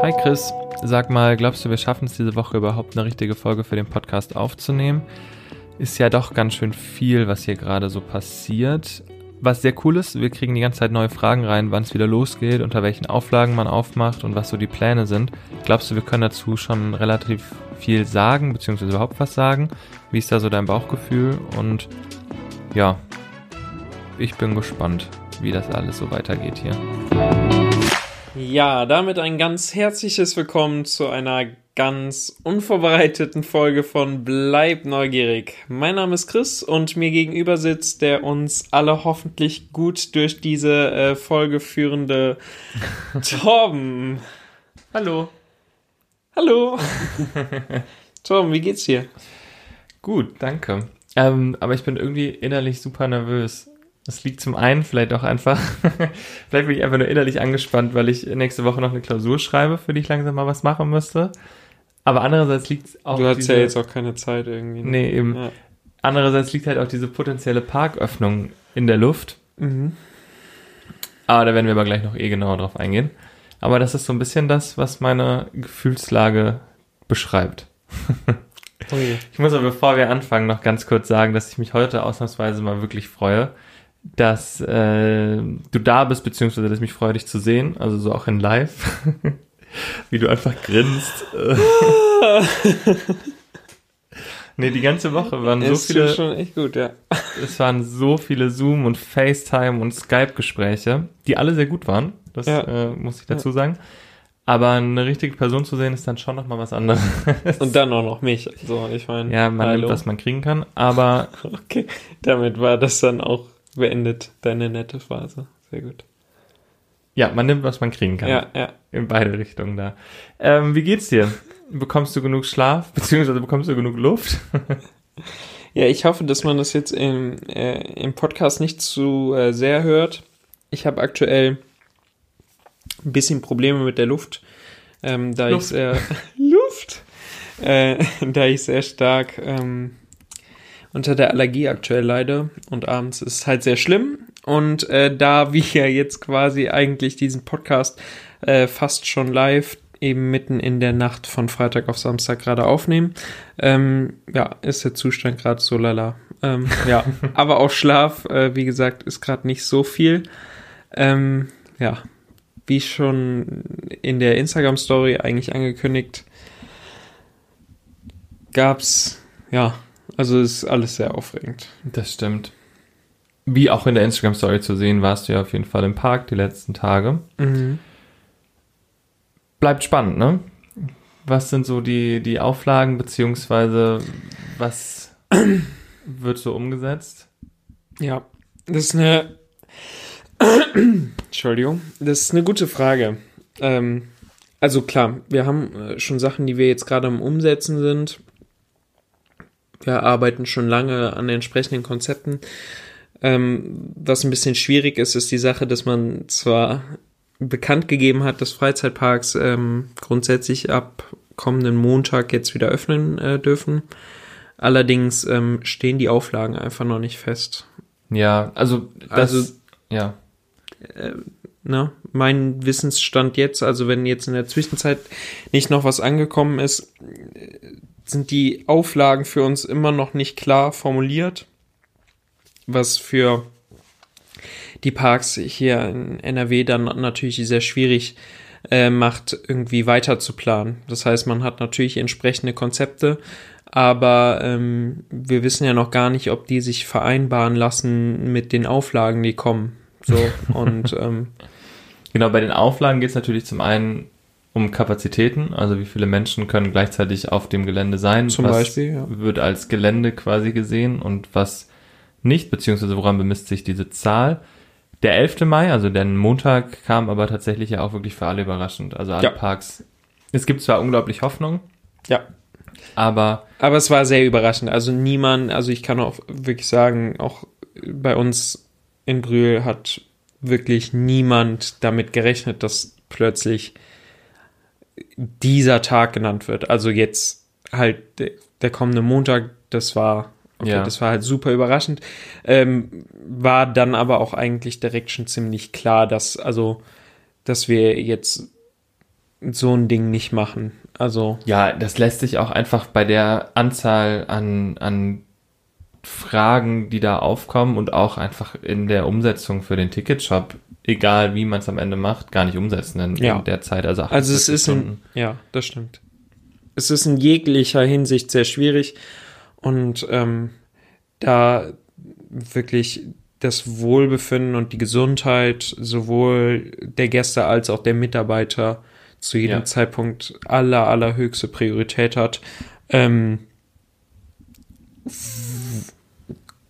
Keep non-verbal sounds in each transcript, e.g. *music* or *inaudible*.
Hi Chris, sag mal, glaubst du, wir schaffen es diese Woche überhaupt eine richtige Folge für den Podcast aufzunehmen? Ist ja doch ganz schön viel, was hier gerade so passiert. Was sehr cool ist, wir kriegen die ganze Zeit neue Fragen rein, wann es wieder losgeht, unter welchen Auflagen man aufmacht und was so die Pläne sind. Glaubst du, wir können dazu schon relativ viel sagen, beziehungsweise überhaupt was sagen? Wie ist da so dein Bauchgefühl? Und ja, ich bin gespannt, wie das alles so weitergeht hier. Ja, damit ein ganz herzliches Willkommen zu einer ganz unvorbereiteten Folge von Bleib neugierig. Mein Name ist Chris und mir gegenüber sitzt der uns alle hoffentlich gut durch diese äh, Folge führende *laughs* Torben. Hallo. Hallo. *laughs* Torben, wie geht's dir? Gut, danke. Ähm, aber ich bin irgendwie innerlich super nervös. Das liegt zum einen vielleicht auch einfach, *laughs* vielleicht bin ich einfach nur innerlich angespannt, weil ich nächste Woche noch eine Klausur schreibe, für die ich langsam mal was machen müsste. Aber andererseits liegt es auch. Du hast diese, ja jetzt auch keine Zeit irgendwie. Ne? Nee, eben. Ja. Andererseits liegt halt auch diese potenzielle Parköffnung in der Luft. Mhm. Aber da werden wir aber gleich noch eh genauer drauf eingehen. Aber das ist so ein bisschen das, was meine Gefühlslage beschreibt. Okay. Oh ich muss aber, bevor wir anfangen, noch ganz kurz sagen, dass ich mich heute ausnahmsweise mal wirklich freue, dass äh, du da bist, beziehungsweise dass ich mich freue, dich zu sehen, also so auch in live, *laughs* wie du einfach grinst. *laughs* nee, die ganze Woche waren so viele. Das schon echt gut, ja. Es waren so viele Zoom und FaceTime und Skype-Gespräche, die alle sehr gut waren. Das ja. äh, muss ich dazu sagen. Aber eine richtige Person zu sehen, ist dann schon nochmal was anderes. *laughs* Und dann auch noch mich. So, ich meine. Ja, man hallo. nimmt, was man kriegen kann, aber. okay, damit war das dann auch beendet deine nette Phase. Sehr gut. Ja, man nimmt, was man kriegen kann. Ja, ja. In beide Richtungen da. Ähm, wie geht's dir? Bekommst du genug Schlaf, *laughs* beziehungsweise bekommst du genug Luft? *laughs* ja, ich hoffe, dass man das jetzt im, äh, im Podcast nicht zu äh, sehr hört. Ich habe aktuell ein bisschen Probleme mit der Luft, ähm, da Luft. ich sehr *laughs* Luft, äh, da ich sehr stark ähm, unter der Allergie aktuell leide und abends ist es halt sehr schlimm. Und äh, da wir ja jetzt quasi eigentlich diesen Podcast äh, fast schon live eben mitten in der Nacht von Freitag auf Samstag gerade aufnehmen, ähm, ja, ist der Zustand gerade so lala. Ähm, ja, *laughs* aber auch Schlaf, äh, wie gesagt, ist gerade nicht so viel. Ähm, ja, wie schon in der Instagram-Story eigentlich angekündigt, gab's ja also ist alles sehr aufregend. Das stimmt. Wie auch in der Instagram-Story zu sehen, warst du ja auf jeden Fall im Park die letzten Tage. Mhm. Bleibt spannend, ne? Was sind so die, die Auflagen, beziehungsweise was *clears throat* wird so umgesetzt? Ja, das ist eine. *clears throat* Entschuldigung, das ist eine gute Frage. Ähm, also klar, wir haben äh, schon Sachen, die wir jetzt gerade am Umsetzen sind wir arbeiten schon lange an entsprechenden Konzepten. Ähm, was ein bisschen schwierig ist, ist die Sache, dass man zwar bekannt gegeben hat, dass Freizeitparks ähm, grundsätzlich ab kommenden Montag jetzt wieder öffnen äh, dürfen. Allerdings ähm, stehen die Auflagen einfach noch nicht fest. Ja, also das, also ja. Äh, ne, mein Wissensstand jetzt, also wenn jetzt in der Zwischenzeit nicht noch was angekommen ist, sind die Auflagen für uns immer noch nicht klar formuliert, was für die Parks hier in NRW dann natürlich sehr schwierig äh, macht, irgendwie weiter zu planen. Das heißt, man hat natürlich entsprechende Konzepte, aber ähm, wir wissen ja noch gar nicht, ob die sich vereinbaren lassen mit den Auflagen, die kommen. So *laughs* und ähm, genau bei den Auflagen geht es natürlich zum einen um Kapazitäten, also wie viele Menschen können gleichzeitig auf dem Gelände sein. Zum was Beispiel, ja. wird als Gelände quasi gesehen und was nicht, beziehungsweise woran bemisst sich diese Zahl. Der 11. Mai, also der Montag, kam aber tatsächlich ja auch wirklich für alle überraschend. Also alle ja. Parks. Es gibt zwar unglaublich Hoffnung. Ja. Aber. Aber es war sehr überraschend. Also niemand, also ich kann auch wirklich sagen, auch bei uns in Brühl hat wirklich niemand damit gerechnet, dass plötzlich dieser Tag genannt wird. Also jetzt halt der, kommende Montag, das war, okay, ja. das war halt super überraschend. Ähm, war dann aber auch eigentlich direkt schon ziemlich klar, dass, also, dass wir jetzt so ein Ding nicht machen. Also. Ja, das lässt sich auch einfach bei der Anzahl an, an Fragen, die da aufkommen und auch einfach in der Umsetzung für den Ticketshop, egal wie man es am Ende macht, gar nicht umsetzen in, Ja. in der Zeit. Also, Also es 48 ist in, ja, das stimmt. Es ist in jeglicher Hinsicht sehr schwierig und ähm, da wirklich das Wohlbefinden und die Gesundheit sowohl der Gäste als auch der Mitarbeiter zu jedem Ja. Zeitpunkt aller, allerhöchste Priorität hat, ähm,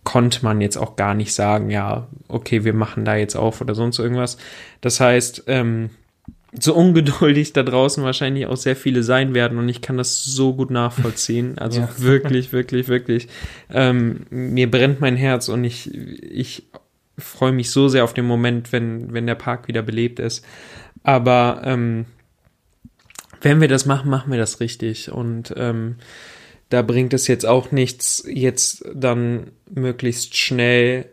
konnte man jetzt auch gar nicht sagen, ja, okay, wir machen da jetzt auf oder sonst irgendwas. Das heißt, ähm, so ungeduldig da draußen wahrscheinlich auch sehr viele sein werden und ich kann das so gut nachvollziehen. *laughs* Also Ja. wirklich, wirklich, wirklich. Ähm, mir brennt mein Herz und ich, ich freue mich so sehr auf den Moment, wenn, wenn der Park wieder belebt ist. Aber ähm, wenn wir das machen, machen wir das richtig. Und ähm, da bringt es jetzt auch nichts, jetzt dann möglichst schnell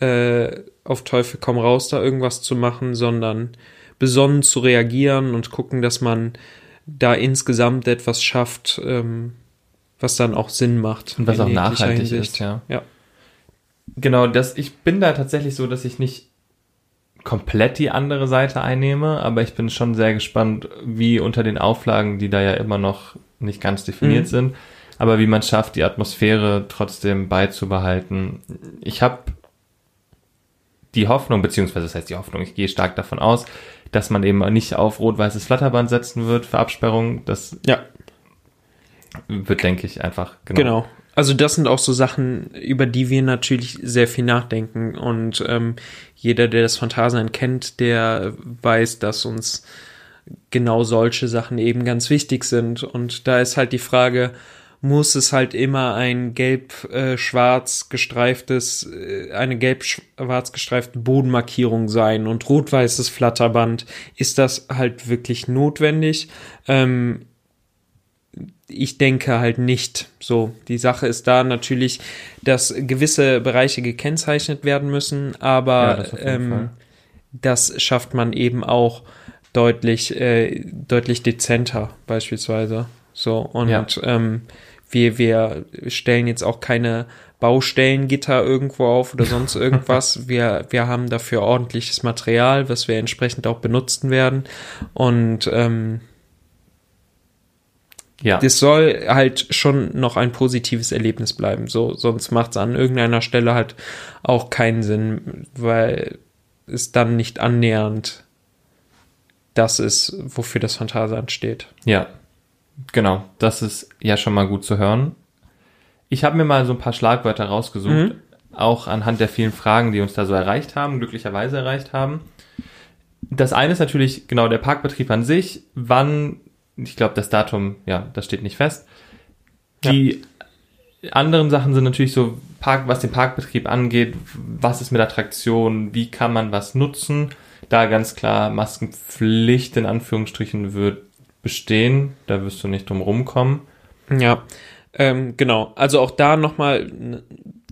äh, auf Teufel komm raus da irgendwas zu machen, sondern besonnen zu reagieren und gucken, dass man da insgesamt etwas schafft, ähm, was dann auch Sinn macht. Und was auch nachhaltig Hinsicht. ist, ja. Ja. Genau, das, ich bin da tatsächlich so, dass ich nicht komplett die andere Seite einnehme, aber ich bin schon sehr gespannt, wie unter den Auflagen, die da ja immer noch nicht ganz definiert Mhm. sind, aber wie man schafft, die Atmosphäre trotzdem beizubehalten. Ich habe die Hoffnung, beziehungsweise das heißt die Hoffnung, ich gehe stark davon aus, dass man eben nicht auf rot-weißes Flatterband setzen wird für Absperrung. Das Ja, wird, denke ich, einfach genau. Also das sind auch so Sachen, über die wir natürlich sehr viel nachdenken. Und ähm, jeder, der das Phantasialand kennt, der weiß, dass uns genau solche Sachen eben ganz wichtig sind. Und da ist halt die Frage, muss es halt immer ein gelb-schwarz gestreiftes, äh, eine gelb-schwarz gestreifte Bodenmarkierung sein und rot-weißes Flatterband? Ist das halt wirklich notwendig? Ähm, ich denke halt nicht. So, die Sache ist da natürlich, dass gewisse Bereiche gekennzeichnet werden müssen, Ja, aber das auf jeden ähm, das schafft man eben auch deutlich, äh, deutlich dezenter beispielsweise. So, und Ja. ähm, wir, wir stellen jetzt auch keine Baustellengitter irgendwo auf oder sonst *laughs* irgendwas. wir, wir haben dafür ordentliches Material, was wir entsprechend auch benutzen werden. Und ähm, Ja. das soll halt schon noch ein positives Erlebnis bleiben. So, sonst macht es an irgendeiner Stelle halt auch keinen Sinn, weil es dann nicht annähernd das ist, wofür das Phantasialand steht. Ja, genau. Das ist ja schon mal gut zu hören. Ich habe mir mal so ein paar Schlagwörter rausgesucht, Mhm. auch anhand der vielen Fragen, die uns da so erreicht haben, glücklicherweise erreicht haben. Das eine ist natürlich genau der Parkbetrieb an sich. Wann, ich glaube, das Datum, ja, das steht nicht fest. Die anderen Sachen sind natürlich so, Park, was den Parkbetrieb angeht, was ist mit Attraktionen, wie kann man was nutzen. Da ganz klar Maskenpflicht in Anführungsstrichen wird bestehen. Da wirst du nicht drum rumkommen. Ja, ähm, genau. Also auch da nochmal,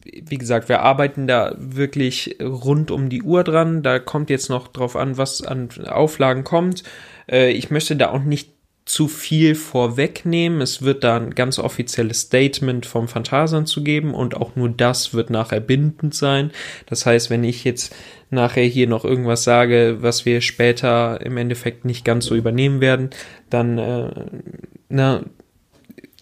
wie gesagt, wir arbeiten da wirklich rund um die Uhr dran. Da kommt jetzt noch drauf an, was an Auflagen kommt. Äh, ich möchte da auch nicht zu viel vorwegnehmen. Es wird da ein ganz offizielles Statement vom Phantasern zu geben und auch nur das wird nachher bindend sein. Das heißt, wenn ich jetzt nachher hier noch irgendwas sage, was wir später im Endeffekt nicht ganz so übernehmen werden, dann äh, na,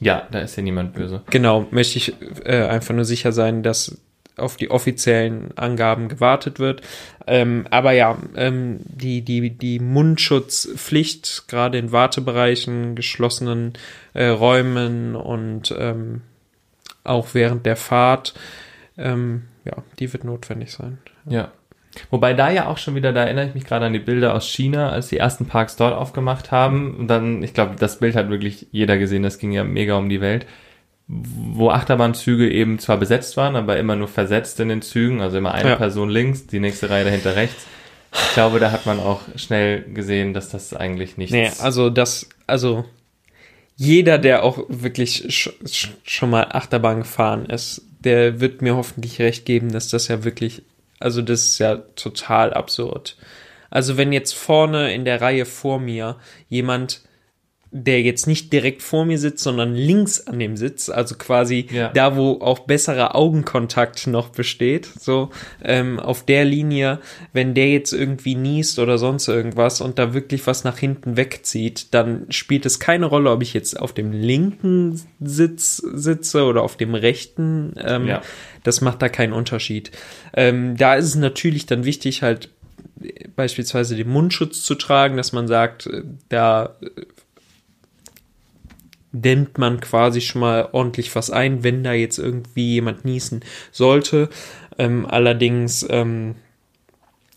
Ja, da ist ja niemand böse. Genau, möchte ich äh, einfach nur sicher sein, dass auf die offiziellen Angaben gewartet wird. Ähm, aber ja, ähm, die, die, die Mundschutzpflicht, gerade in Wartebereichen, geschlossenen äh, Räumen und ähm, auch während der Fahrt, ähm, ja, die wird notwendig sein. Ja. Wobei da ja auch schon wieder, da erinnere ich mich gerade an die Bilder aus China, als die ersten Parks dort aufgemacht haben. Und dann, ich glaube, das Bild hat wirklich jeder gesehen, das ging ja mega um die Welt. Wo Achterbahnzüge eben zwar besetzt waren, aber immer nur versetzt in den Zügen, also immer eine Ja. Person links, die nächste Reihe dahinter rechts. Ich glaube, da hat man auch schnell gesehen, dass das eigentlich nichts Nee, also das, also jeder, der auch wirklich sch sch schon mal Achterbahn gefahren ist, der wird mir hoffentlich recht geben, dass das ja wirklich, also das ist ja total absurd. Also wenn jetzt vorne in der Reihe vor mir jemand der jetzt nicht direkt vor mir sitzt, sondern links an dem Sitz, also quasi Ja. da, wo auch besserer Augenkontakt noch besteht, so ähm, auf der Linie, wenn der jetzt irgendwie niest oder sonst irgendwas und da wirklich was nach hinten wegzieht, dann spielt es keine Rolle, ob ich jetzt auf dem linken Sitz sitze oder auf dem rechten. Ähm, Ja. Das macht da keinen Unterschied. Ähm, da ist es natürlich dann wichtig, halt beispielsweise den Mundschutz zu tragen, dass man sagt, äh, da dämmt man quasi schon mal ordentlich was ein, wenn da jetzt irgendwie jemand niesen sollte. Ähm, allerdings, ähm,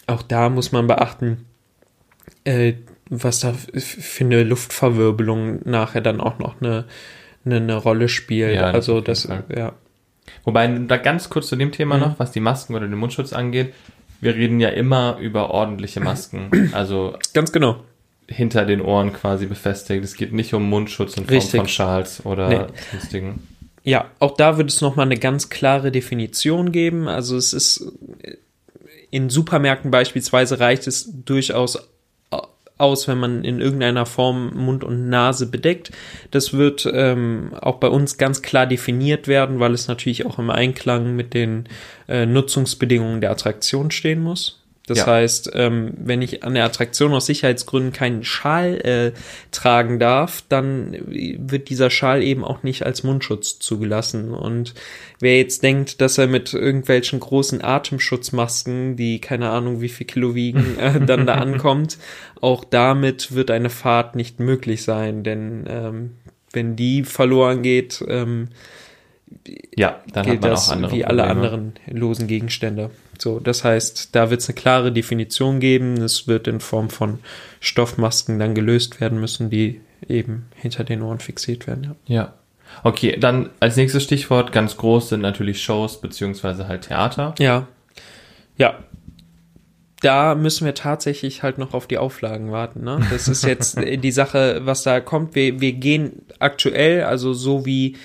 auch da muss man beachten, äh, was da für eine Luftverwirbelung nachher dann auch noch eine, eine, eine Rolle spielt. Ja, also das, ja. Wobei, da ganz kurz zu dem Thema Mhm. noch, was die Masken oder den Mundschutz angeht. Wir reden ja immer über ordentliche Masken, also Ganz genau. Hinter den Ohren quasi befestigt. Es geht nicht um Mundschutz in Form Richtig. von Schals oder Nee. sonstigen. Ja, auch da wird es nochmal eine ganz klare Definition geben. Also es ist in Supermärkten beispielsweise reicht es durchaus au- aus, wenn man in irgendeiner Form Mund und Nase bedeckt. Das wird ähm, auch bei uns ganz klar definiert werden, weil es natürlich auch im Einklang mit den äh, Nutzungsbedingungen der Attraktion stehen muss. Das Ja. heißt, ähm, wenn ich an der Attraktion aus Sicherheitsgründen keinen Schal äh, tragen darf, dann wird dieser Schal eben auch nicht als Mundschutz zugelassen. Und wer jetzt denkt, dass er mit irgendwelchen großen Atemschutzmasken, die keine Ahnung wie viel Kilo wiegen, *laughs* äh, dann da ankommt, auch damit wird eine Fahrt nicht möglich sein. Denn ähm, wenn die verloren geht, ähm, Ja, dann gilt man das auch andere wie alle Probleme. anderen losen Gegenstände. So, das heißt, da wird es eine klare Definition geben. Es wird in Form von Stoffmasken dann gelöst werden müssen, die eben hinter den Ohren fixiert werden. Ja. Ja. Okay, dann als nächstes Stichwort ganz groß sind natürlich Shows beziehungsweise halt Theater. Ja. Ja. Da müssen wir tatsächlich halt noch auf die Auflagen warten. Ne? Das ist jetzt *laughs* die Sache, was da kommt. Wir, wir gehen aktuell, also so wie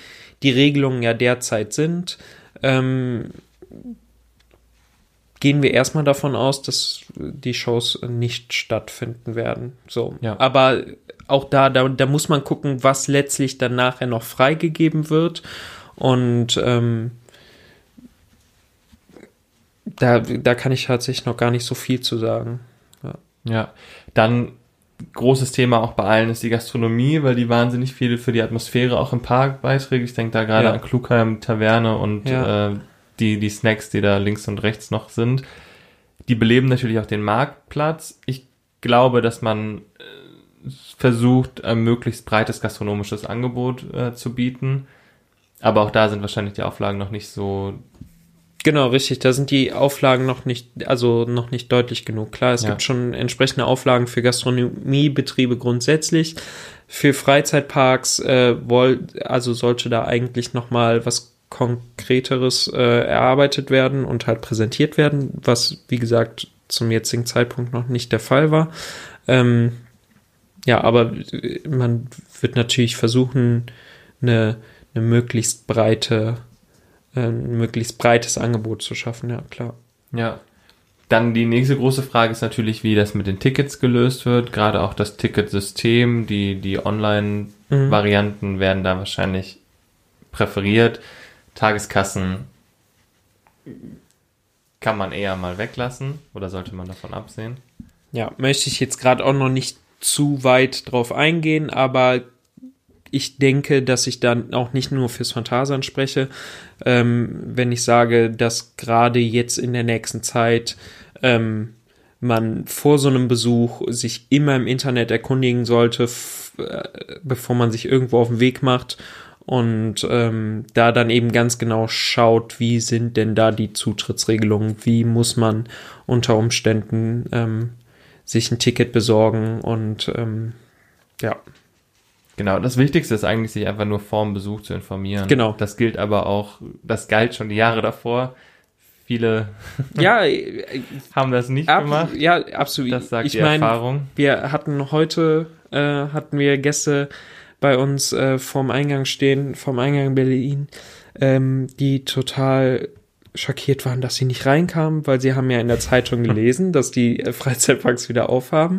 die Regelungen ja derzeit sind, ähm, gehen wir erstmal davon aus, dass die Shows nicht stattfinden werden. So. Ja. Aber auch da, da, da muss man gucken, was letztlich dann nachher noch freigegeben wird. Und ähm, da, da kann ich tatsächlich noch gar nicht so viel zu sagen. Ja. Dann großes Thema auch bei allen ist die Gastronomie, weil die wahnsinnig viel für die Atmosphäre auch im Park beiträgt. Ich denke da gerade Ja. an Klugheim, Taverne und Ja. äh, die, die Snacks, die da links und rechts noch sind. Die beleben natürlich auch den Marktplatz. Ich glaube, dass man äh, versucht, ein möglichst breites gastronomisches Angebot äh, zu bieten. Aber auch da sind wahrscheinlich die Auflagen noch nicht so Genau, richtig. Da sind die Auflagen noch nicht, also noch nicht deutlich genug. Klar, es Ja. gibt schon entsprechende Auflagen für Gastronomiebetriebe grundsätzlich. Für Freizeitparks äh, woll, also sollte da eigentlich noch mal was Konkreteres äh, erarbeitet werden und halt präsentiert werden, was wie gesagt zum jetzigen Zeitpunkt noch nicht der Fall war. Ähm, ja, aber man wird natürlich versuchen, eine, eine möglichst breite ein möglichst breites Angebot zu schaffen, ja, klar. Ja. Dann die nächste große Frage ist natürlich, wie das mit den Tickets gelöst wird. Gerade auch das Ticketsystem, die, die Online-Varianten werden da wahrscheinlich präferiert. Tageskassen kann man eher mal weglassen oder sollte man davon absehen? Ja, möchte ich jetzt gerade auch noch nicht zu weit drauf eingehen, aber ich denke, dass ich dann auch nicht nur fürs Phantasian spreche, ähm, wenn ich sage, dass gerade jetzt in der nächsten Zeit ähm, man vor so einem Besuch sich immer im Internet erkundigen sollte, äh, bevor man sich irgendwo auf den Weg macht und ähm, da dann eben ganz genau schaut, wie sind denn da die Zutrittsregelungen, wie muss man unter Umständen ähm, sich ein Ticket besorgen und ähm, ja, Genau, das Wichtigste ist eigentlich, sich einfach nur vorm Besuch zu informieren. Genau. Das gilt aber auch, das galt schon die Jahre davor. Viele ja, *laughs* äh, haben das nicht ab, gemacht. ja, absolut. Das sagt ich die meine, Erfahrung. wir hatten heute äh, hatten wir Gäste bei uns äh, vorm Eingang stehen, vom Eingang Berlin, ähm, die total schockiert waren, dass sie nicht reinkamen, weil sie haben ja in der Zeitung *laughs* gelesen, dass die äh, Freizeitparks wieder aufhaben.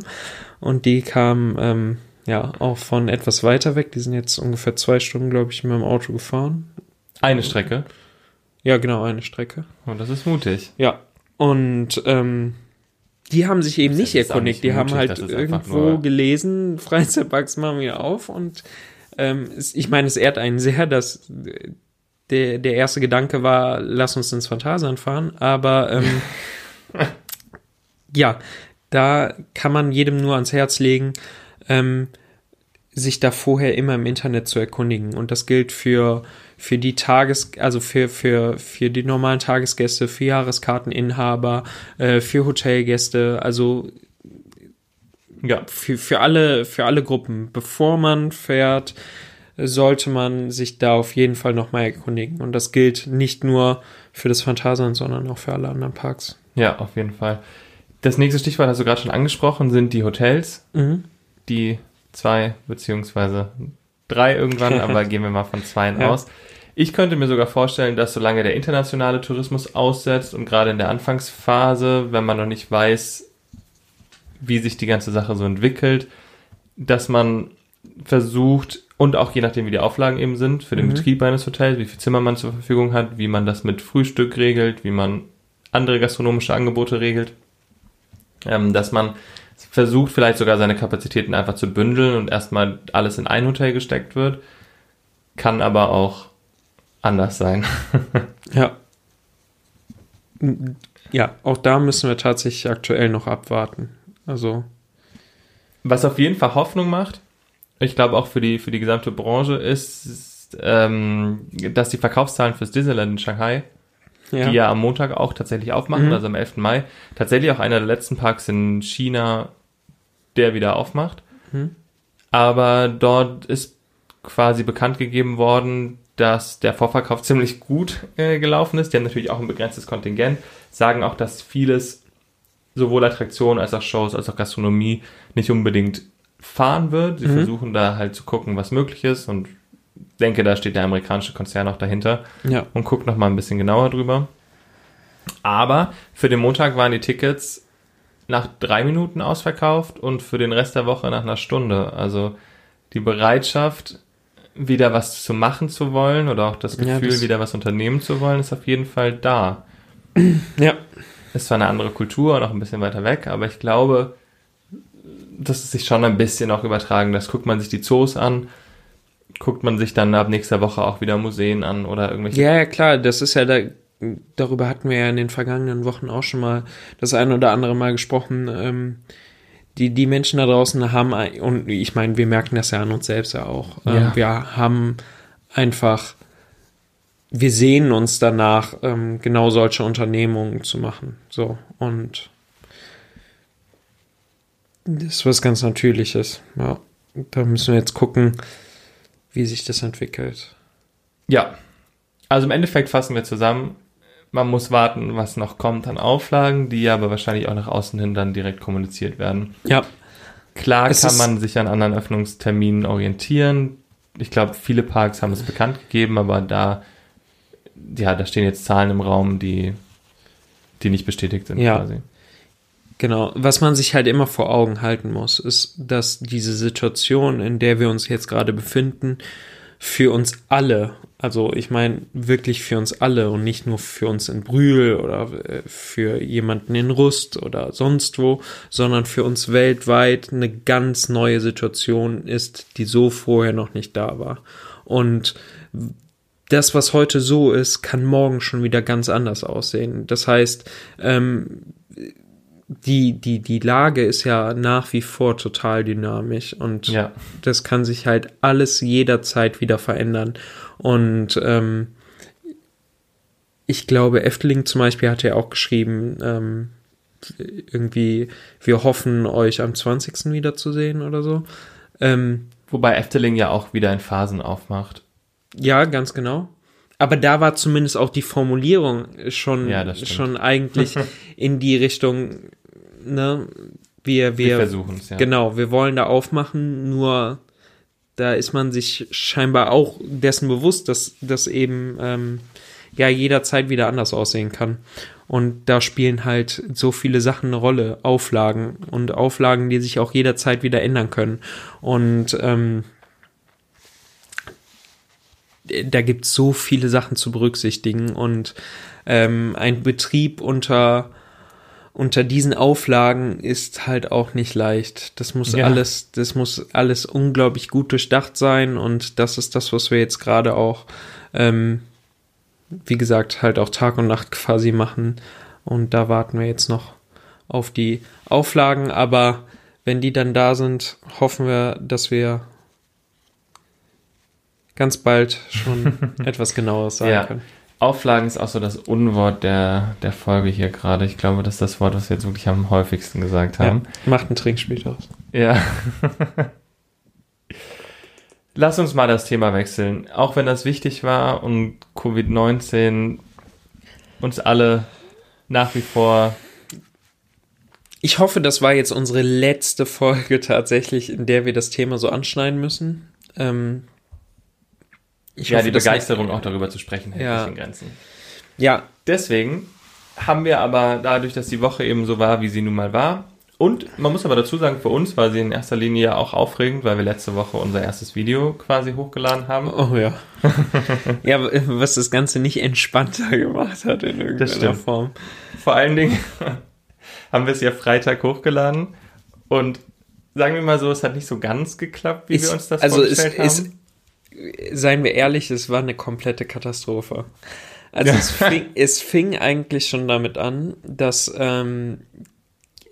Und die kamen ähm, ja auch von etwas weiter weg. Die sind jetzt ungefähr zwei Stunden, glaube ich, mit dem Auto gefahren. Eine Strecke. Ja, genau, eine Strecke. Und das ist mutig. Ja. Und ähm, die haben sich eben Das nicht erkundigt. nicht die haben mutig, halt ist einfach irgendwo gelesen, *laughs* Freizeitparks machen wieder auf. Und ähm, ich meine, es ehrt einen sehr, dass äh, der, der erste Gedanke war, lass uns ins Phantasialand fahren. Aber ähm, *laughs* ja, da kann man jedem nur ans Herz legen, ähm, sich da vorher immer im Internet zu erkundigen. Und das gilt für, für die Tages-, also für, für, für die normalen Tagesgäste, für Jahreskarteninhaber, äh, für Hotelgäste, also Ja. für, für alle, für alle Gruppen. Bevor man fährt, sollte man sich da auf jeden Fall nochmal erkundigen. Und das gilt nicht nur für das Phantasialand, sondern auch für alle anderen Parks. Ja, auf jeden Fall. Das nächste Stichwort hast du gerade schon angesprochen, sind die Hotels. Mhm. Die zwei beziehungsweise drei irgendwann, *laughs* aber gehen wir mal von zweien Ja. aus. Ich könnte mir sogar vorstellen, dass solange der internationale Tourismus aussetzt und gerade in der Anfangsphase, wenn man noch nicht weiß, wie sich die ganze Sache so entwickelt, dass man versucht und auch je nachdem, wie die Auflagen eben sind für den Mhm. Betrieb eines Hotels, wie viel Zimmer man zur Verfügung hat, wie man das mit Frühstück regelt, wie man andere gastronomische Angebote regelt, ähm, dass man versucht vielleicht sogar seine Kapazitäten einfach zu bündeln und erstmal alles in ein Hotel gesteckt wird, kann aber auch anders sein. *laughs* Ja. Ja, auch da müssen wir tatsächlich aktuell noch abwarten. Also, Was auf jeden Fall Hoffnung macht, ich glaube auch für die, für die gesamte Branche, ist, ist ähm, dass die Verkaufszahlen fürs Disneyland in Shanghai, ja. die ja am Montag auch tatsächlich aufmachen, Mhm. also am 11. Mai, tatsächlich auch einer der letzten Parks in China, der wieder aufmacht. Mhm. Aber dort ist quasi bekannt gegeben worden, dass der Vorverkauf ziemlich gut äh, gelaufen ist. Die haben natürlich auch ein begrenztes Kontingent, sagen auch, dass vieles, sowohl Attraktionen als auch Shows, als auch Gastronomie, nicht unbedingt fahren wird. Sie Mhm. versuchen da halt zu gucken, was möglich ist und denke, da steht der amerikanische Konzern auch dahinter ja. und guckt noch mal ein bisschen genauer drüber. Aber für den Montag waren die Tickets nach drei Minuten ausverkauft und für den Rest der Woche nach einer Stunde. Also die Bereitschaft, wieder was zu machen zu wollen oder auch das Ja, Gefühl, das- wieder was unternehmen zu wollen, ist auf jeden Fall da. *clears throat* Ja. Ist zwar eine andere Kultur und auch ein bisschen weiter weg, aber ich glaube, dass es sich schon ein bisschen auch übertragen lässt. Guckt man sich die Zoos an, guckt man sich dann ab nächster Woche auch wieder Museen an oder irgendwelche Ja, ja, klar, das ist ja da, darüber hatten wir ja in den vergangenen Wochen auch schon mal das ein oder andere Mal gesprochen. Ähm, die, die Menschen da draußen haben, und ich meine, wir merken das ja an uns selbst ja auch. Ähm, Ja. Wir haben einfach, wir sehen uns danach, ähm, genau solche Unternehmungen zu machen. So, und das ist was ganz Natürliches. Ja, da müssen wir jetzt gucken, wie sich das entwickelt. Ja, also im Endeffekt fassen wir zusammen, man muss warten, was noch kommt an Auflagen, die aber wahrscheinlich auch nach außen hin dann direkt kommuniziert werden. Ja, Klar Es kann man sich an anderen Öffnungsterminen orientieren. Ich glaube, viele Parks haben es bekannt gegeben, aber da, ja, da stehen jetzt Zahlen im Raum, die, die nicht bestätigt sind Ja. quasi. Genau, was man sich halt immer vor Augen halten muss, ist, dass diese Situation, in der wir uns jetzt gerade befinden, für uns alle, also ich meine wirklich für uns alle und nicht nur für uns in Brühl oder äh, für jemanden in Rust oder sonst wo, sondern für uns weltweit eine ganz neue Situation ist, die so vorher noch nicht da war. Und das, was heute so ist, kann morgen schon wieder ganz anders aussehen. Das heißt, ähm, die, die, die Lage ist ja nach wie vor total dynamisch und Ja, das kann sich halt alles jederzeit wieder verändern. Und ähm, ich glaube, Efteling zum Beispiel hat ja auch geschrieben, ähm, irgendwie, wir hoffen, euch am 20. wiederzusehen oder so. Ähm, wobei Efteling ja auch wieder in Phasen aufmacht. ja, ganz genau. Aber da war zumindest auch die Formulierung schon, Ja, schon eigentlich *laughs* in die Richtung, ne, wir, Wir wir, versuchen es, ja. Genau, wir wollen da aufmachen, nur da ist man sich scheinbar auch dessen bewusst, dass, dass eben ähm, ja jederzeit wieder anders aussehen kann. Und da spielen halt so viele Sachen eine Rolle, Auflagen und Auflagen, die sich auch jederzeit wieder ändern können. Und ähm, da gibt es so viele Sachen zu berücksichtigen und ähm, ein Betrieb unter unter diesen Auflagen ist halt auch nicht leicht. Das muss ja. alles, das muss alles unglaublich gut durchdacht sein und das ist das, was wir jetzt gerade auch, ähm, wie gesagt, halt auch Tag und Nacht quasi machen. Und da warten wir jetzt noch auf die Auflagen, aber wenn die dann da sind, hoffen wir, dass wir ganz bald schon *laughs* etwas genaueres sagen ja. können. Auflagen ist auch so das Unwort der, der Folge hier gerade. Ich glaube, das ist das Wort, was wir jetzt wirklich am häufigsten gesagt haben. Ja, macht ein Trinkspiel draus. Ja. Lass uns mal das Thema wechseln. Auch wenn das wichtig war und Covid-19 uns alle nach wie vor. Ich hoffe, das war jetzt unsere letzte Folge tatsächlich, in der wir das Thema so anschneiden müssen. Ähm, ich ja, hoffe, die Begeisterung auch darüber zu sprechen hält ja. Grenzen. Ja. Deswegen haben wir aber dadurch, dass die Woche eben so war, wie sie nun mal war, und man muss aber dazu sagen, für uns war sie in erster Linie ja auch aufregend, weil wir letzte Woche unser erstes Video quasi hochgeladen haben. Oh ja. *laughs* ja, was das Ganze nicht entspannter gemacht hat in irgendeiner Form. Vor allen Dingen *laughs* haben wir es ja Freitag hochgeladen und sagen wir mal so, es hat nicht so ganz geklappt, wie ist, wir uns das also vorgestellt haben. Also seien wir ehrlich, es war eine komplette Katastrophe. Also ja. es, fing, es fing eigentlich schon damit an, dass, ähm,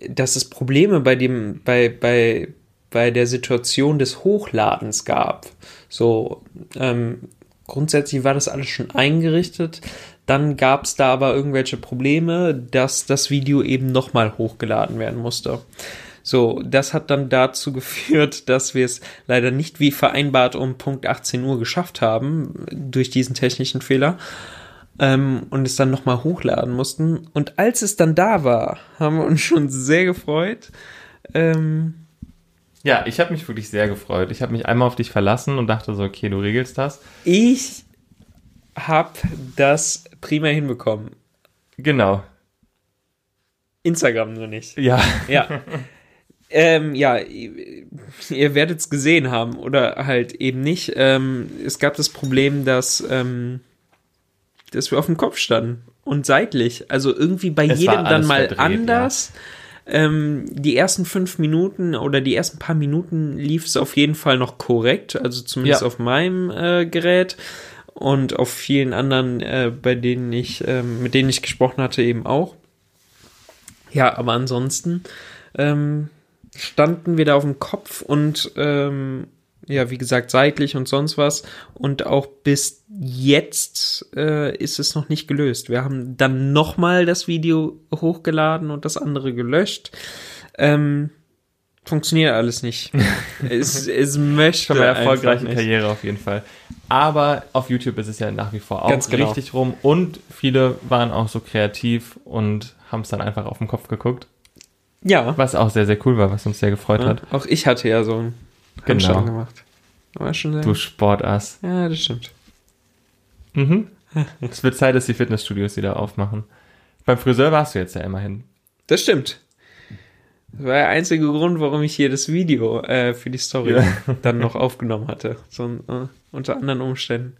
dass es Probleme bei dem, bei, bei, bei der Situation des Hochladens gab. So, ähm, grundsätzlich war das alles schon eingerichtet. Dann gab es da aber irgendwelche Probleme, dass das Video eben nochmal hochgeladen werden musste. So, das hat dann dazu *laughs* geführt, dass wir es leider nicht wie vereinbart um Punkt 18 Uhr geschafft haben, durch diesen technischen Fehler. Ähm, und es dann nochmal hochladen mussten. Und als es dann da war, haben wir uns schon sehr gefreut. Ähm, ja, ich habe mich wirklich sehr gefreut. Ich habe mich einmal auf dich verlassen und dachte so, okay, du regelst das. Ich habe das prima hinbekommen. Genau. Instagram nur nicht. Ja. Ja. *laughs* Ähm, ja, ihr werdet es gesehen haben oder halt eben nicht. Ähm, es gab das Problem, dass, ähm, dass wir auf dem Kopf standen und seitlich. Also irgendwie bei es jedem dann mal verdreht, anders. Ja. Ähm, die ersten fünf Minuten oder die ersten paar Minuten lief es auf jeden Fall noch korrekt, also zumindest ja. auf meinem äh, Gerät und auf vielen anderen, äh, bei denen ich, äh, mit denen ich gesprochen hatte, eben auch. Ja, aber ansonsten ähm, standen wir da auf dem Kopf und ähm, ja, wie gesagt, seitlich und sonst was. Und auch bis jetzt äh, ist es noch nicht gelöst. Wir haben dann nochmal das Video hochgeladen und das andere gelöscht. Ähm, funktioniert alles nicht. *laughs* es, es möchte. Schon eine erfolgreiche Karriere auf jeden Fall. Aber auf YouTube ist es ja nach wie vor auch Ganz genau. richtig rum. Und viele waren auch so kreativ und haben es dann einfach auf den Kopf geguckt. Ja. Was auch sehr, sehr cool war, was uns sehr gefreut ja, hat. Auch ich hatte ja so einen genau. gemacht. War schon sehr du Sportass. Ja, das stimmt. Mhm. *laughs* es wird Zeit, dass die Fitnessstudios wieder aufmachen. Beim Friseur warst du jetzt ja immerhin. Das stimmt. Das war der einzige Grund, warum ich hier das Video äh, für die Story ja. *laughs* dann noch aufgenommen hatte. So äh, unter anderen Umständen.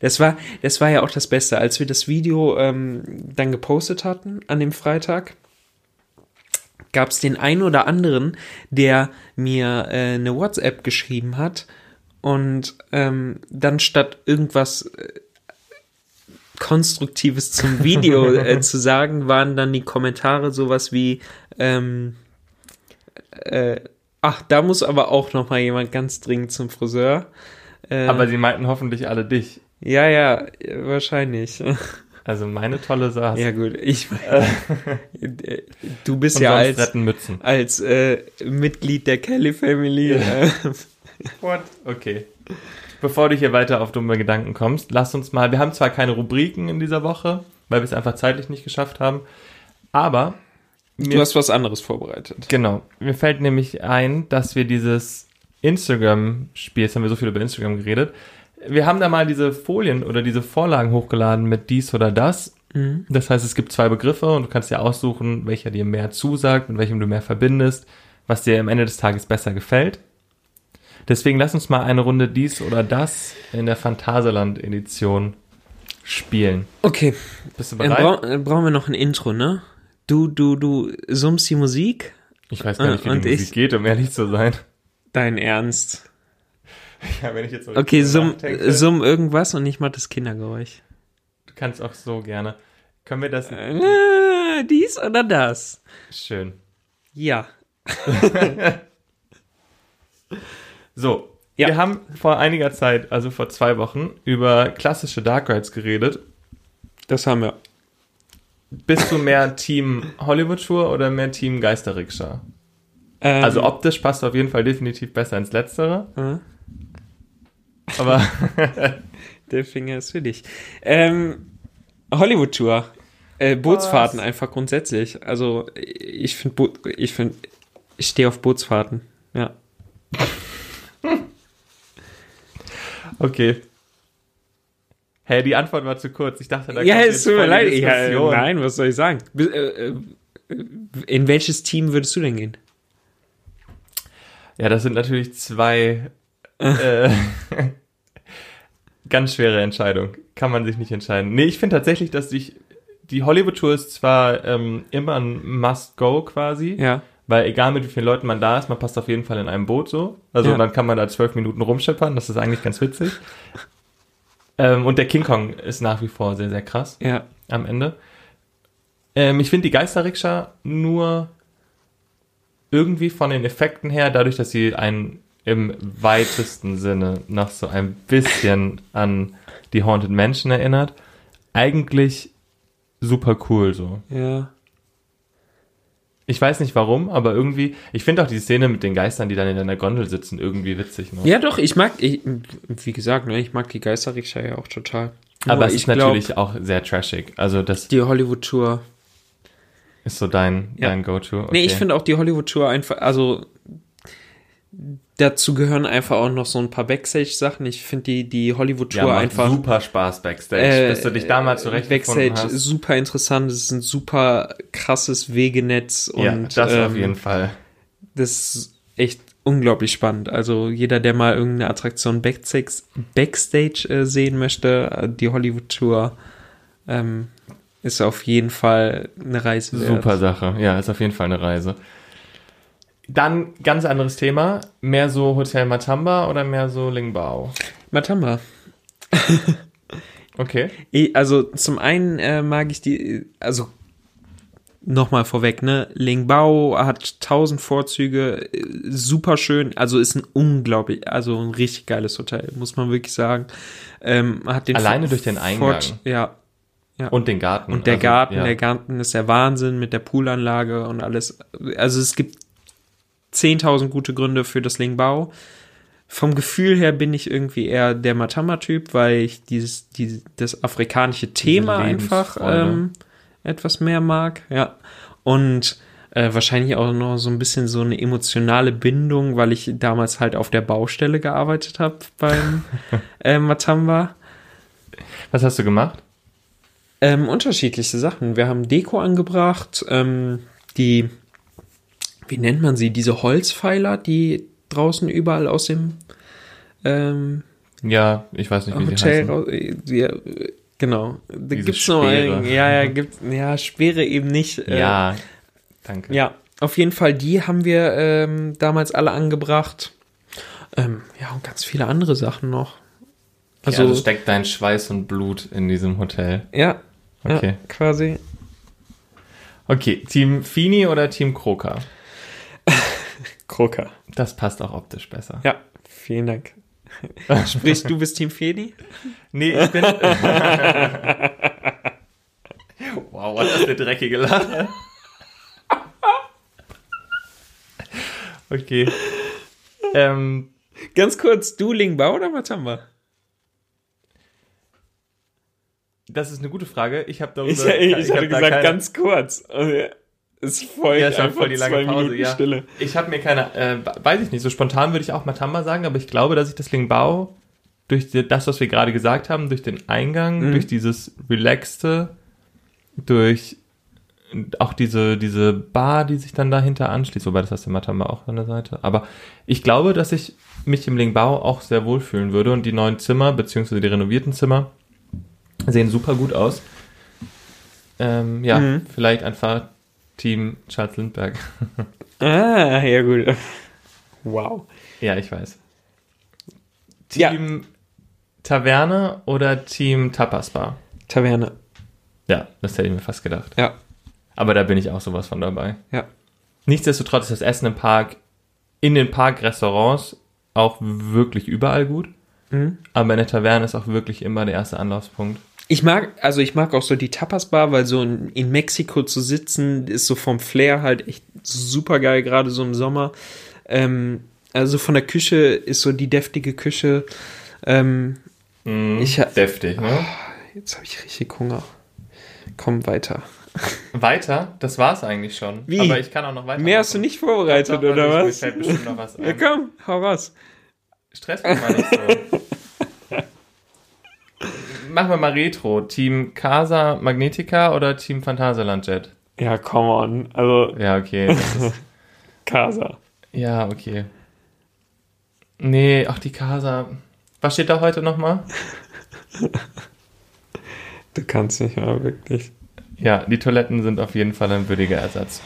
Das war, das war ja auch das Beste, als wir das Video ähm, dann gepostet hatten an dem Freitag gab es den einen oder anderen, der mir äh, eine WhatsApp geschrieben hat und ähm, dann statt irgendwas äh, Konstruktives zum Video *laughs* äh, zu sagen, waren dann die Kommentare sowas wie ähm, äh, ach, da muss aber auch noch mal jemand ganz dringend zum Friseur. Aber sie meinten hoffentlich alle dich. Ja, ja, wahrscheinlich. *laughs* Also meine tolle Sache. Ja gut, ich *laughs* du bist ja als, als äh, Mitglied der Kelly Family. Äh, *laughs* What? Okay. Bevor du hier weiter auf dumme Gedanken kommst, lass uns mal. Wir haben zwar keine Rubriken in dieser Woche, weil wir es einfach zeitlich nicht geschafft haben, aber du hast was anderes vorbereitet. Genau. Mir fällt nämlich ein, dass wir dieses Instagram-Spiel, jetzt haben wir so viel über Instagram geredet, wir haben da mal diese Folien oder diese Vorlagen hochgeladen mit dies oder das. Mhm. Das heißt, es gibt zwei Begriffe und du kannst dir aussuchen, welcher dir mehr zusagt, mit welchem du mehr verbindest, was dir am Ende des Tages besser gefällt. Deswegen lass uns mal eine Runde dies oder das in der Phantasialand-Edition spielen. Okay, Bist du dann, bereit? dann brauchen wir noch ein Intro, ne? Du, du, du summst die Musik? ich weiß gar nicht, wie Und die ich- Musik geht, um ehrlich zu sein. Dein Ernst? *laughs* Ja, wenn ich jetzt so Okay, summ, summ irgendwas und ich mach das Kindergeräusch. Du kannst auch so gerne. Können wir das? Äh, dies oder das? Schön. Ja. *laughs* So, Ja. wir haben vor einiger Zeit, also vor zwei Wochen, über klassische Dark Rides geredet. Das haben wir. Bist du mehr Team Hollywood Tour oder mehr Team Geisterrikscha? Ähm, Also optisch passt du auf jeden Fall definitiv besser ins Letztere, äh, aber *laughs* der Finger ist für dich. Ähm, Hollywood-Tour. Äh, Bootsfahrten Was? einfach grundsätzlich. Also ich finde, ich finde, ich stehe auf Bootsfahrten. Ja. okay. Hä, die Antwort war zu kurz. Ich dachte, da ja, es tut mir leid. Ja, nein, was soll ich sagen? Äh, äh, In welches Team würdest du denn gehen? Ja, das sind natürlich zwei äh, *laughs* ganz schwere Entscheidungen. Kann man sich nicht entscheiden. Nee, ich finde tatsächlich, dass sich die Hollywood-Tour ist zwar ähm, immer ein Must-Go quasi, Ja. weil egal mit wie vielen Leuten man da ist, man passt auf jeden Fall in einem Boot so. Also Ja. dann kann man da zwölf Minuten rumschippern, das ist eigentlich ganz witzig. *laughs* ähm, und der King Kong ist nach wie vor sehr, sehr krass Ja. am Ende. Ähm, ich finde die Geisterrikscha nur irgendwie von den Effekten her, dadurch, dass sie einen im weitesten Sinne noch so ein bisschen an die Haunted Mansion erinnert, eigentlich super cool so. Ja. Ich weiß nicht warum, aber irgendwie, ich finde auch die Szene mit den Geistern, die dann in einer Gondel sitzen, irgendwie witzig. Ne? Ja, doch, ich mag, ich, wie gesagt, ne, ich mag die Geisterrikscha ja auch total. aber Nur es ich ist glaub, natürlich auch sehr trashig. Also das die Hollywood-Tour. ist so dein, Ja. dein Go-To. Okay. Nee, ich finde auch die Hollywood-Tour einfach, also dazu gehören einfach auch noch so ein paar Backstage-Sachen. Ich finde die, die ja, Hollywood-Tour macht einfach. super Spaß Backstage, äh, bis du dich da mal zurechtgefunden Backstage hast. super interessant. Es ist ein super krasses Wegenetz und ja, das auf ähm, jeden Fall. das ist echt unglaublich spannend. Also jeder, der mal irgendeine Attraktion Backstage, Backstage äh, sehen möchte, äh, die Hollywood-Tour ähm, ist auf jeden Fall eine Reise wert. Super Sache. Ja, ist auf jeden Fall eine Reise. Dann ganz anderes Thema. Mehr so Hotel Matamba oder mehr so Lingbao? Matamba. *laughs* Okay. Also zum einen äh, mag ich die, also nochmal vorweg, ne? Lingbao hat tausend Vorzüge, äh, super schön, also ist ein unglaublich, also ein richtig geiles Hotel, muss man wirklich sagen. Ähm, hat den Alleine Vor- durch den Eingang. Fort- ja. Und den Garten. Und der Also, Garten, ja. der Garten ist der Wahnsinn mit der Poolanlage und alles. Also es gibt 10.000 gute Gründe für das Lingbao. Vom Gefühl her bin ich irgendwie eher der Matamba-Typ, weil ich dieses, die, das afrikanische Thema einfach ähm, etwas mehr mag. Ja. Und äh, wahrscheinlich auch noch so ein bisschen so eine emotionale Bindung, weil ich damals halt auf der Baustelle gearbeitet habe beim *laughs* äh, Matamba. Was hast du gemacht? Ähm, unterschiedlichste Sachen. Wir haben Deko angebracht, ähm, die, wie nennt man sie, diese Holzpfeiler, die draußen überall aus dem ähm, Ja, ich weiß nicht, wie die Hotel heißen. raus, äh, ja, genau. Da Diese gibt's noch, Speere. ein- ja, ja, gibt's, ja, Speere eben nicht. äh, Ja, danke. ja, auf jeden Fall, die haben wir ähm, damals alle angebracht. Ähm, ja, und ganz viele andere Sachen noch. Also, Also, steckt dein Schweiß und Blut in diesem Hotel. ja, Okay. ja, quasi. Okay, Team Fini oder Team Kroka? *laughs* Kroker. Das passt auch optisch besser. Ja, vielen Dank. *laughs* Sprich, du bist Team Feni? Nee, ich bin. *laughs* wow, was ist eine dreckige Lache. Okay. Ähm, Ganz kurz, du Lingbao oder Matamba? das ist eine gute Frage. Ich habe darüber. Ich, ich, ich hab hatte da gesagt, keine- ganz kurz. Ja, Es folgt Ja, war einfach voll die lange zwei Pause, ja. Stille. Ich habe mir keine, äh, weiß ich nicht, so spontan würde ich auch Matamba sagen, aber ich glaube, dass ich das Lingbao durch das, was wir gerade gesagt haben, durch den Eingang, Mhm. durch dieses Relaxte, durch auch diese, diese Bar, die sich dann dahinter anschließt, wobei das heißt der Matamba auch an der Seite. Aber ich glaube, dass ich mich im Lingbao auch sehr wohlfühlen würde und die neuen Zimmer, beziehungsweise die renovierten Zimmer, sehen super gut aus. Ähm, ja, Mhm. vielleicht einfach Team Charles Lindbergh. *laughs* Ah, ja gut. Wow. ja, ich weiß. Ja. Team Taverne oder Team Tapas Bar? Taverne. Ja, das hätte ich mir fast gedacht. Ja. Aber da bin ich auch sowas von dabei. Ja. Nichtsdestotrotz ist das Essen im Park, in den Parkrestaurants auch wirklich überall gut. Mhm. Aber in der Taverne ist auch wirklich immer der erste Anlaufspunkt. Ich mag, also ich mag auch so die Tapas-Bar, weil so in, in Mexiko zu sitzen, ist so vom Flair halt echt super geil, gerade so im Sommer. Ähm, also von der Küche ist so die deftige Küche. Ähm, Mhm, Ich deftig, ne? jetzt habe ich richtig Hunger. Komm weiter. Weiter, das war's eigentlich schon. Wie? Aber ich kann auch noch weiter. Mehr hast du nicht vorbereitet, oder was? Mir fällt bestimmt noch was Ja, ein. komm, hau raus. Stress mich mal nicht so. Machen wir mal Retro. Team Casa Magnetica oder Team Phantasialand Jet? Ja, come on. Also, Ja, okay. *laughs* Casa. ja, okay. Nee, ach, die Casa. Was steht da heute nochmal? *laughs* Du kannst nicht mal wirklich. Ja, die Toiletten sind auf jeden Fall ein würdiger Ersatz.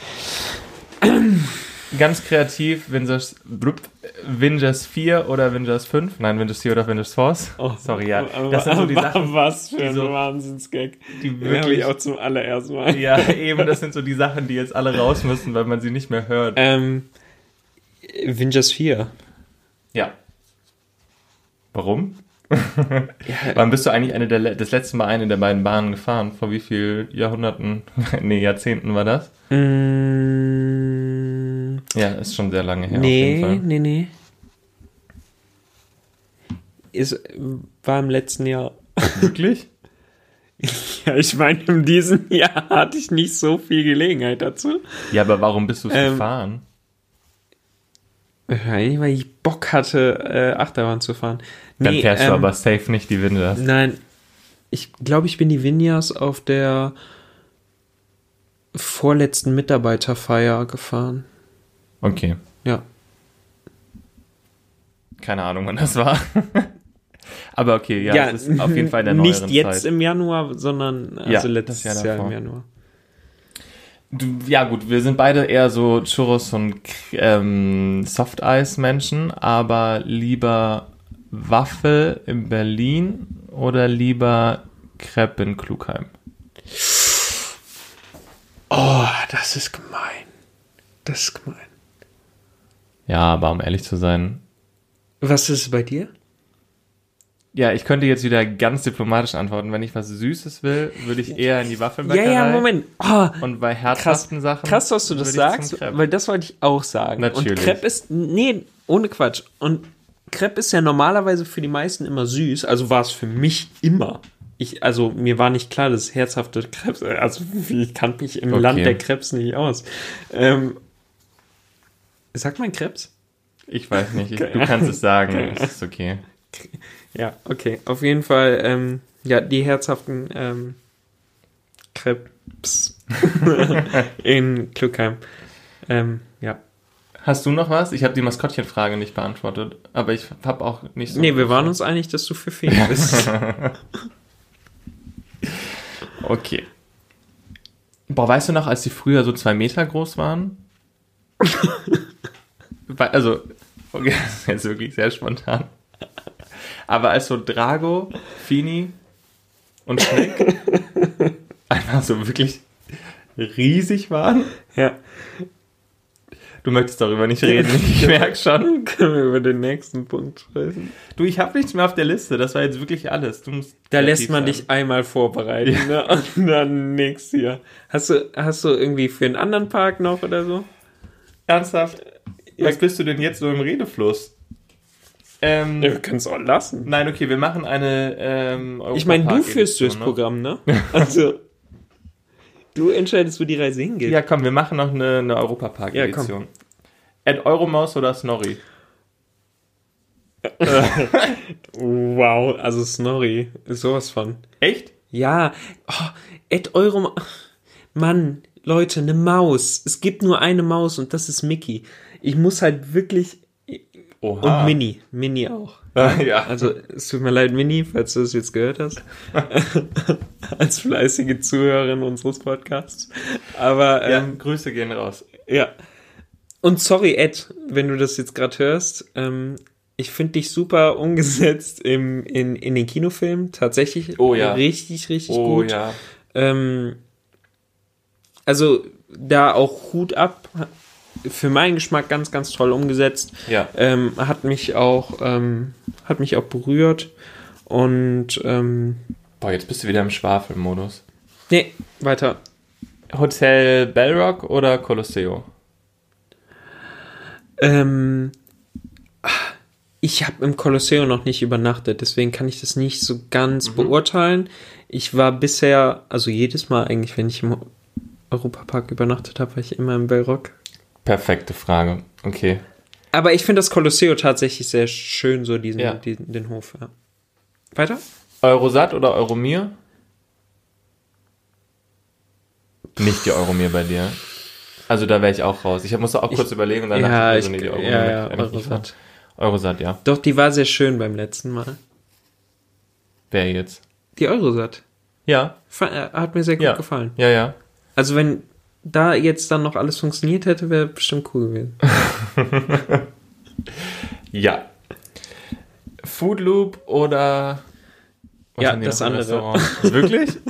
*clears throat* Ganz kreativ, blub, Vingers 4 oder Vingers 5. Nein, Vingers 4 oder Vingers Force. Oh. Sorry, ja. Das sind so die Sachen, Was für ein so- Wahnsinnsgag. die habe ich wirklich... auch zum allerersten Mal. Ja, eben, das sind so die Sachen, die jetzt alle raus müssen, weil man sie nicht mehr hört. Ähm, Avengers 4. Ja. Warum? Ja, *laughs* Wann bist du eigentlich eine der, das letzte Mal eine der beiden Bahnen gefahren? Vor wie vielen Jahrhunderten, *laughs* nee, Jahrzehnten war das? mm, Ja, ist schon sehr lange her nee, nee, nee. Ist, war im letzten Jahr. *laughs* Wirklich? Ja, ich meine, in diesem Jahr hatte ich nicht so viel Gelegenheit dazu. Ja, aber warum bist du es Ähm, gefahren? Weil ich Bock hatte, äh, Achterbahn zu fahren. Dann Nee, fährst du ähm, aber safe nicht die Winders. Nein, ich glaube, ich bin die Vinyas auf der vorletzten Mitarbeiterfeier gefahren. Okay. Ja. Keine Ahnung, wann das war. *laughs* aber okay, ja, es ist auf jeden Fall der neueren Nicht jetzt Zeit. im Januar, sondern Ja, also das letztes Jahr Jahr, im Januar. Du, ja gut, wir sind beide eher so Churros und ähm, Softeis-Menschen, aber lieber Waffel in Berlin oder lieber Crepe in Klugheim? Oh, das ist gemein. Das ist gemein. Ja, aber um ehrlich zu sein, Was ist bei dir? ja, ich könnte jetzt wieder ganz diplomatisch antworten. Wenn ich was Süßes will, würde ich eher in die Ja, Waffelbäckerei. ja, Moment. Oh, Und bei herzhaften Sachen. krass, dass du das sagst, weil das wollte ich auch sagen. Natürlich. Und Crepe ist, nee, ohne Quatsch. Und Crepe ist ja normalerweise für die meisten immer süß, also war es für mich immer. Ich, also mir war nicht klar, dass herzhafte Krebs, also *laughs* ich kannte mich im Okay. Land der Krebs nicht aus. Ähm, sagt man Krebs? Ich weiß nicht, ich, du kannst es sagen, es ist okay. Ja, okay. Auf jeden Fall, ähm, ja, die herzhaften ähm, Krebs *laughs* in Klugheim. Ähm, ja. Hast du noch was? Ich habe die Maskottchenfrage nicht beantwortet, aber ich habe auch nicht so. Nee, wir waren uns einig, dass du für Feen *laughs* bist. Okay. Boah, weißt du noch, als die früher so zwei Meter groß waren? *laughs* Also, okay, *laughs* das ist jetzt wirklich sehr spontan. Aber als so Drago, Fini und Schneck *laughs* einfach so wirklich riesig waren, ja. du möchtest darüber nicht reden, ich *laughs* merke schon. Können wir über den nächsten Punkt sprechen? Du, ich habe nichts mehr auf der Liste, das war jetzt wirklich alles. Da lässt man sein. dich einmal vorbereiten, ne? Und dann nix hier. Hast du, hast du irgendwie für einen anderen Park noch oder so? Ernsthaft? Was bist du denn jetzt so im Redefluss? Ähm, Ja, wir können es auch lassen. Nein, okay, wir machen eine. Ähm, Ich meine, du Europapark-Edition, führst durchs ne? Programm, ne? *laughs* Also, du entscheidest, wo die Reise hingeht. Ja, komm, wir machen noch eine, eine Europapark-Edition. Ed Euromaus oder Snorri? *laughs* wow, also Snorri ist sowas von. Echt? Ja, oh, Ed Euro. Mann, Leute, eine Maus. Es gibt nur eine Maus und das ist Mickey. Ich muss halt wirklich. Oha. Und Mini. Mini auch. *laughs* ja. Also, es tut mir leid, Mini, falls du das jetzt gehört hast. *laughs* Als fleißige Zuhörerin unseres Podcasts. Aber, ja, ähm, Grüße gehen raus. ja. Und sorry, Ed, wenn du das jetzt gerade hörst. Ähm, ich finde dich super umgesetzt im, in, in den Kinofilmen. Tatsächlich Oh ja. richtig, richtig Oh gut. ja. Ähm, also da auch Hut ab. Für meinen Geschmack ganz, ganz toll umgesetzt. Ja. Ähm, hat mich auch, ähm, hat mich auch berührt. Und ähm, Boah, jetzt bist du wieder im Schwafelmodus. nee, weiter. Hotel Bellrock oder Colosseo? Ähm, ich habe im Kolosseum noch nicht übernachtet, deswegen kann ich das nicht so ganz Mhm. beurteilen. Ich war bisher, also jedes Mal eigentlich, wenn ich im Europapark übernachtet habe, war ich immer im Bellrock. Perfekte Frage. Okay. Aber ich finde das Kolosseum tatsächlich sehr schön, so diesen, Ja. diesen den Hof. Ja. Weiter? Eurosat oder Euromir? Nicht die Euromir bei dir. Also da wäre ich auch raus. Ich musste auch kurz überlegen und dann ja, dachte ich, ich, nee, die ja, Euromir ja, ich nicht Eurosat. Eurosat, ja. Doch, die war sehr schön beim letzten Mal. Wer jetzt? Die Eurosat. Ja, äh, Hat mir sehr gut Ja. gefallen. ja, ja. Also wenn da jetzt dann noch alles funktioniert hätte, wäre bestimmt cool gewesen. *laughs* Ja. Food Loop oder Ja, das andere. Restaurant? Wirklich? *laughs*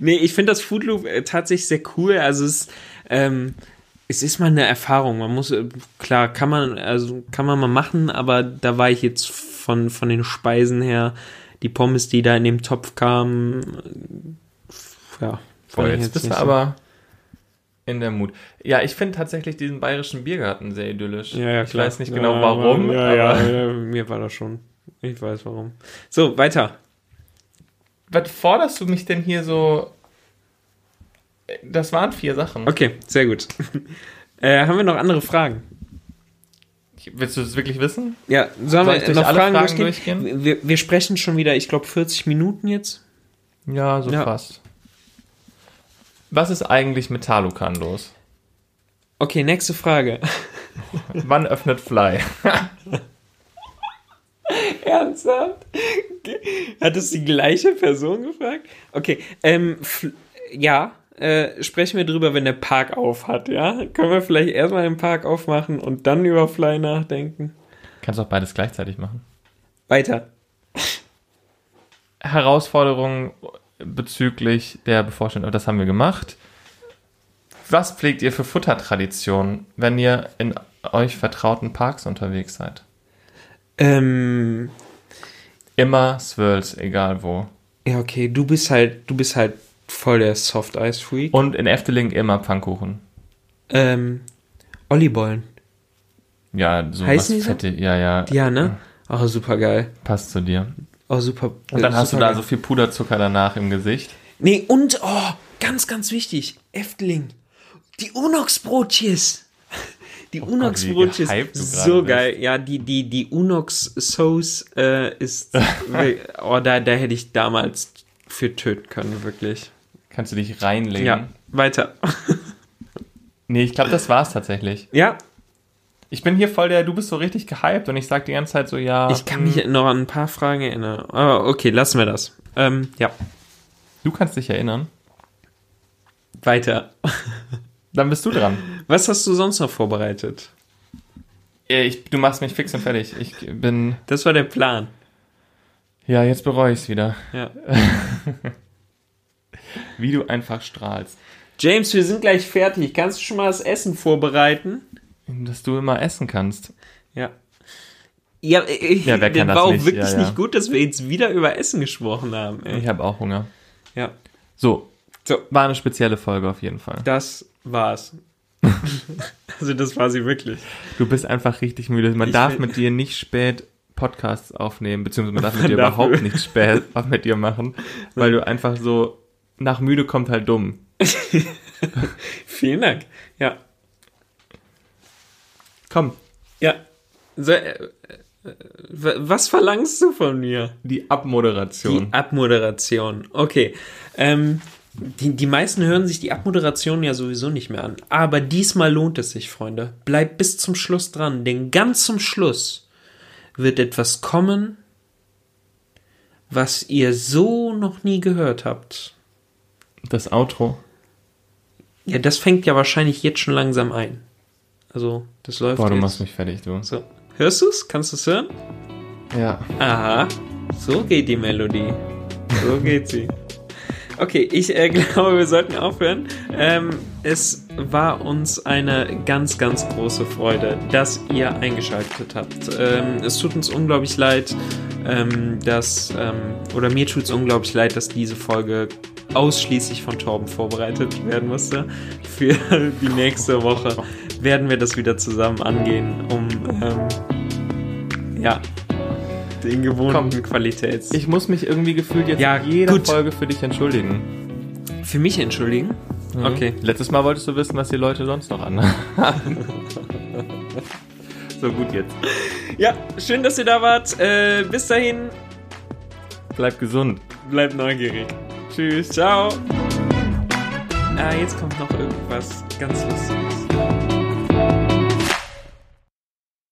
Nee, ich finde das Food Loop äh, tatsächlich sehr cool. Also es, ähm, es ist mal eine Erfahrung. Man muss, äh, klar, kann man, also kann man mal machen, aber da war ich jetzt von, von den Speisen her, die Pommes, die da in dem Topf kamen, äh, ja. Boah, jetzt bist du aber in der Mut. Ja, ich finde tatsächlich diesen bayerischen Biergarten sehr idyllisch. Ja, ja, ich klar. weiß nicht genau Ja, warum, Ja, aber ja, ja, mir war das schon. Ich weiß warum. So, weiter. was forderst du mich denn hier so? Das waren vier Sachen. Okay, sehr gut. *laughs* äh, haben wir noch andere Fragen? Willst du das wirklich wissen? Ja, sollen Soll wir noch alle Fragen, Fragen durchgehen? durchgehen? Wir, wir sprechen schon wieder, ich glaube, 40 Minuten jetzt. Ja, so Ja. fast. Was ist eigentlich mit Talukan los? Okay, nächste Frage. *laughs* Wann öffnet Fly? *laughs* Ernsthaft? Hat es die gleiche Person gefragt? Okay, ähm, ja, äh, sprechen wir drüber, wenn der Park auf hat, ja? Können wir vielleicht erstmal den Park aufmachen und dann über Fly nachdenken? Kannst auch beides gleichzeitig machen. Weiter. Herausforderungen bezüglich der bevorstehenden, das haben wir gemacht. Was pflegt ihr für Futtertraditionen, wenn ihr in euch vertrauten Parks unterwegs seid? Ähm, Immer Swirls, egal wo. ja, okay, du bist halt, du bist halt voll der Soft-Ice-Freak. Und in Efteling immer Pfannkuchen. Ähm, Ollibollen. Ja, so Heißen was so? fette, ja, ja, Ja, ne? Oh, super geil. passt zu dir. Oh, super. Und dann hast du da supergeil. so viel Puderzucker danach im Gesicht. Nee, und, oh, ganz, ganz wichtig, Efteling. Die Unox-Brotjes. *laughs* Die Oh Unox-Brotjes, so geil. Ja, die, die, die Unox-Sauce äh, ist, *laughs* oh, da, da hätte ich damals für töten können, wirklich. Kannst du dich reinlegen? Ja, weiter. *laughs* Nee, ich glaube, das war's tatsächlich. Ja, Ich bin hier voll der, du bist so richtig gehypt und ich sag die ganze Zeit so, ja. ich kann hm, mich noch an ein paar Fragen erinnern. Aber okay, lassen wir das. Ähm, ja, Du kannst dich erinnern. weiter. Dann bist du dran. Was hast du sonst noch vorbereitet? Ich, du machst mich fix und fertig. Ich bin. Das war der Plan. Ja, jetzt bereue ich es wieder. Ja. *laughs* Wie du einfach strahlst. James, wir sind gleich fertig. Kannst du schon mal das Essen vorbereiten? Dass du immer essen kannst. Ja. Ja, äh, Ja, wer kann war das auch nicht? wirklich Ja, ja. nicht gut, dass wir jetzt wieder über Essen gesprochen haben. Ey. Ich habe auch Hunger. Ja. So, So, war eine spezielle Folge auf jeden Fall. das war's. *laughs* also das war sie wirklich. Du bist einfach richtig müde. Man Ich darf mit dir nicht spät Podcasts aufnehmen, beziehungsweise man darf *laughs* mit dir überhaupt nicht spät *laughs* mit dir machen, weil du einfach so nach müde kommt halt dumm. Vielen Dank. Ja. Komm, Ja. So, äh, Was verlangst du von mir? Die Abmoderation. Die Abmoderation. Okay. Ähm, die, die meisten hören sich die Abmoderation ja sowieso nicht mehr an. Aber diesmal lohnt es sich, Freunde. Bleibt bis zum Schluss dran, denn ganz zum Schluss wird etwas kommen, was ihr so noch nie gehört habt. Das Outro. Ja, das fängt ja wahrscheinlich jetzt schon langsam ein. Also, das läuft. Boah, du jetzt. machst mich fertig, du. So. Hörst du es? Kannst du es hören? Ja. Aha. So geht die Melodie. So *laughs* geht sie. Okay, ich äh, *laughs* glaube, wir sollten aufhören. Ähm, es war uns eine ganz, ganz große Freude, dass ihr eingeschaltet habt. Ähm, es tut uns unglaublich leid, ähm, dass, ähm, oder mir tut es unglaublich leid, dass diese Folge ausschließlich von Torben vorbereitet werden musste. Für die nächste Woche werden wir das wieder zusammen angehen, um ähm, ja den gewohnten Komm. Qualitäts. Ich muss mich irgendwie gefühlt jetzt Ja, in jeder gut. Folge für dich entschuldigen. Für mich entschuldigen. Mhm. Okay. Letztes Mal wolltest du wissen, was die Leute sonst noch anhaben. *laughs* so gut jetzt. Ja, schön, dass ihr da wart. Äh, bis dahin, Bleib gesund. bleibt neugierig. Tschüss, ciao. Ah, jetzt kommt noch irgendwas ganz Lustiges.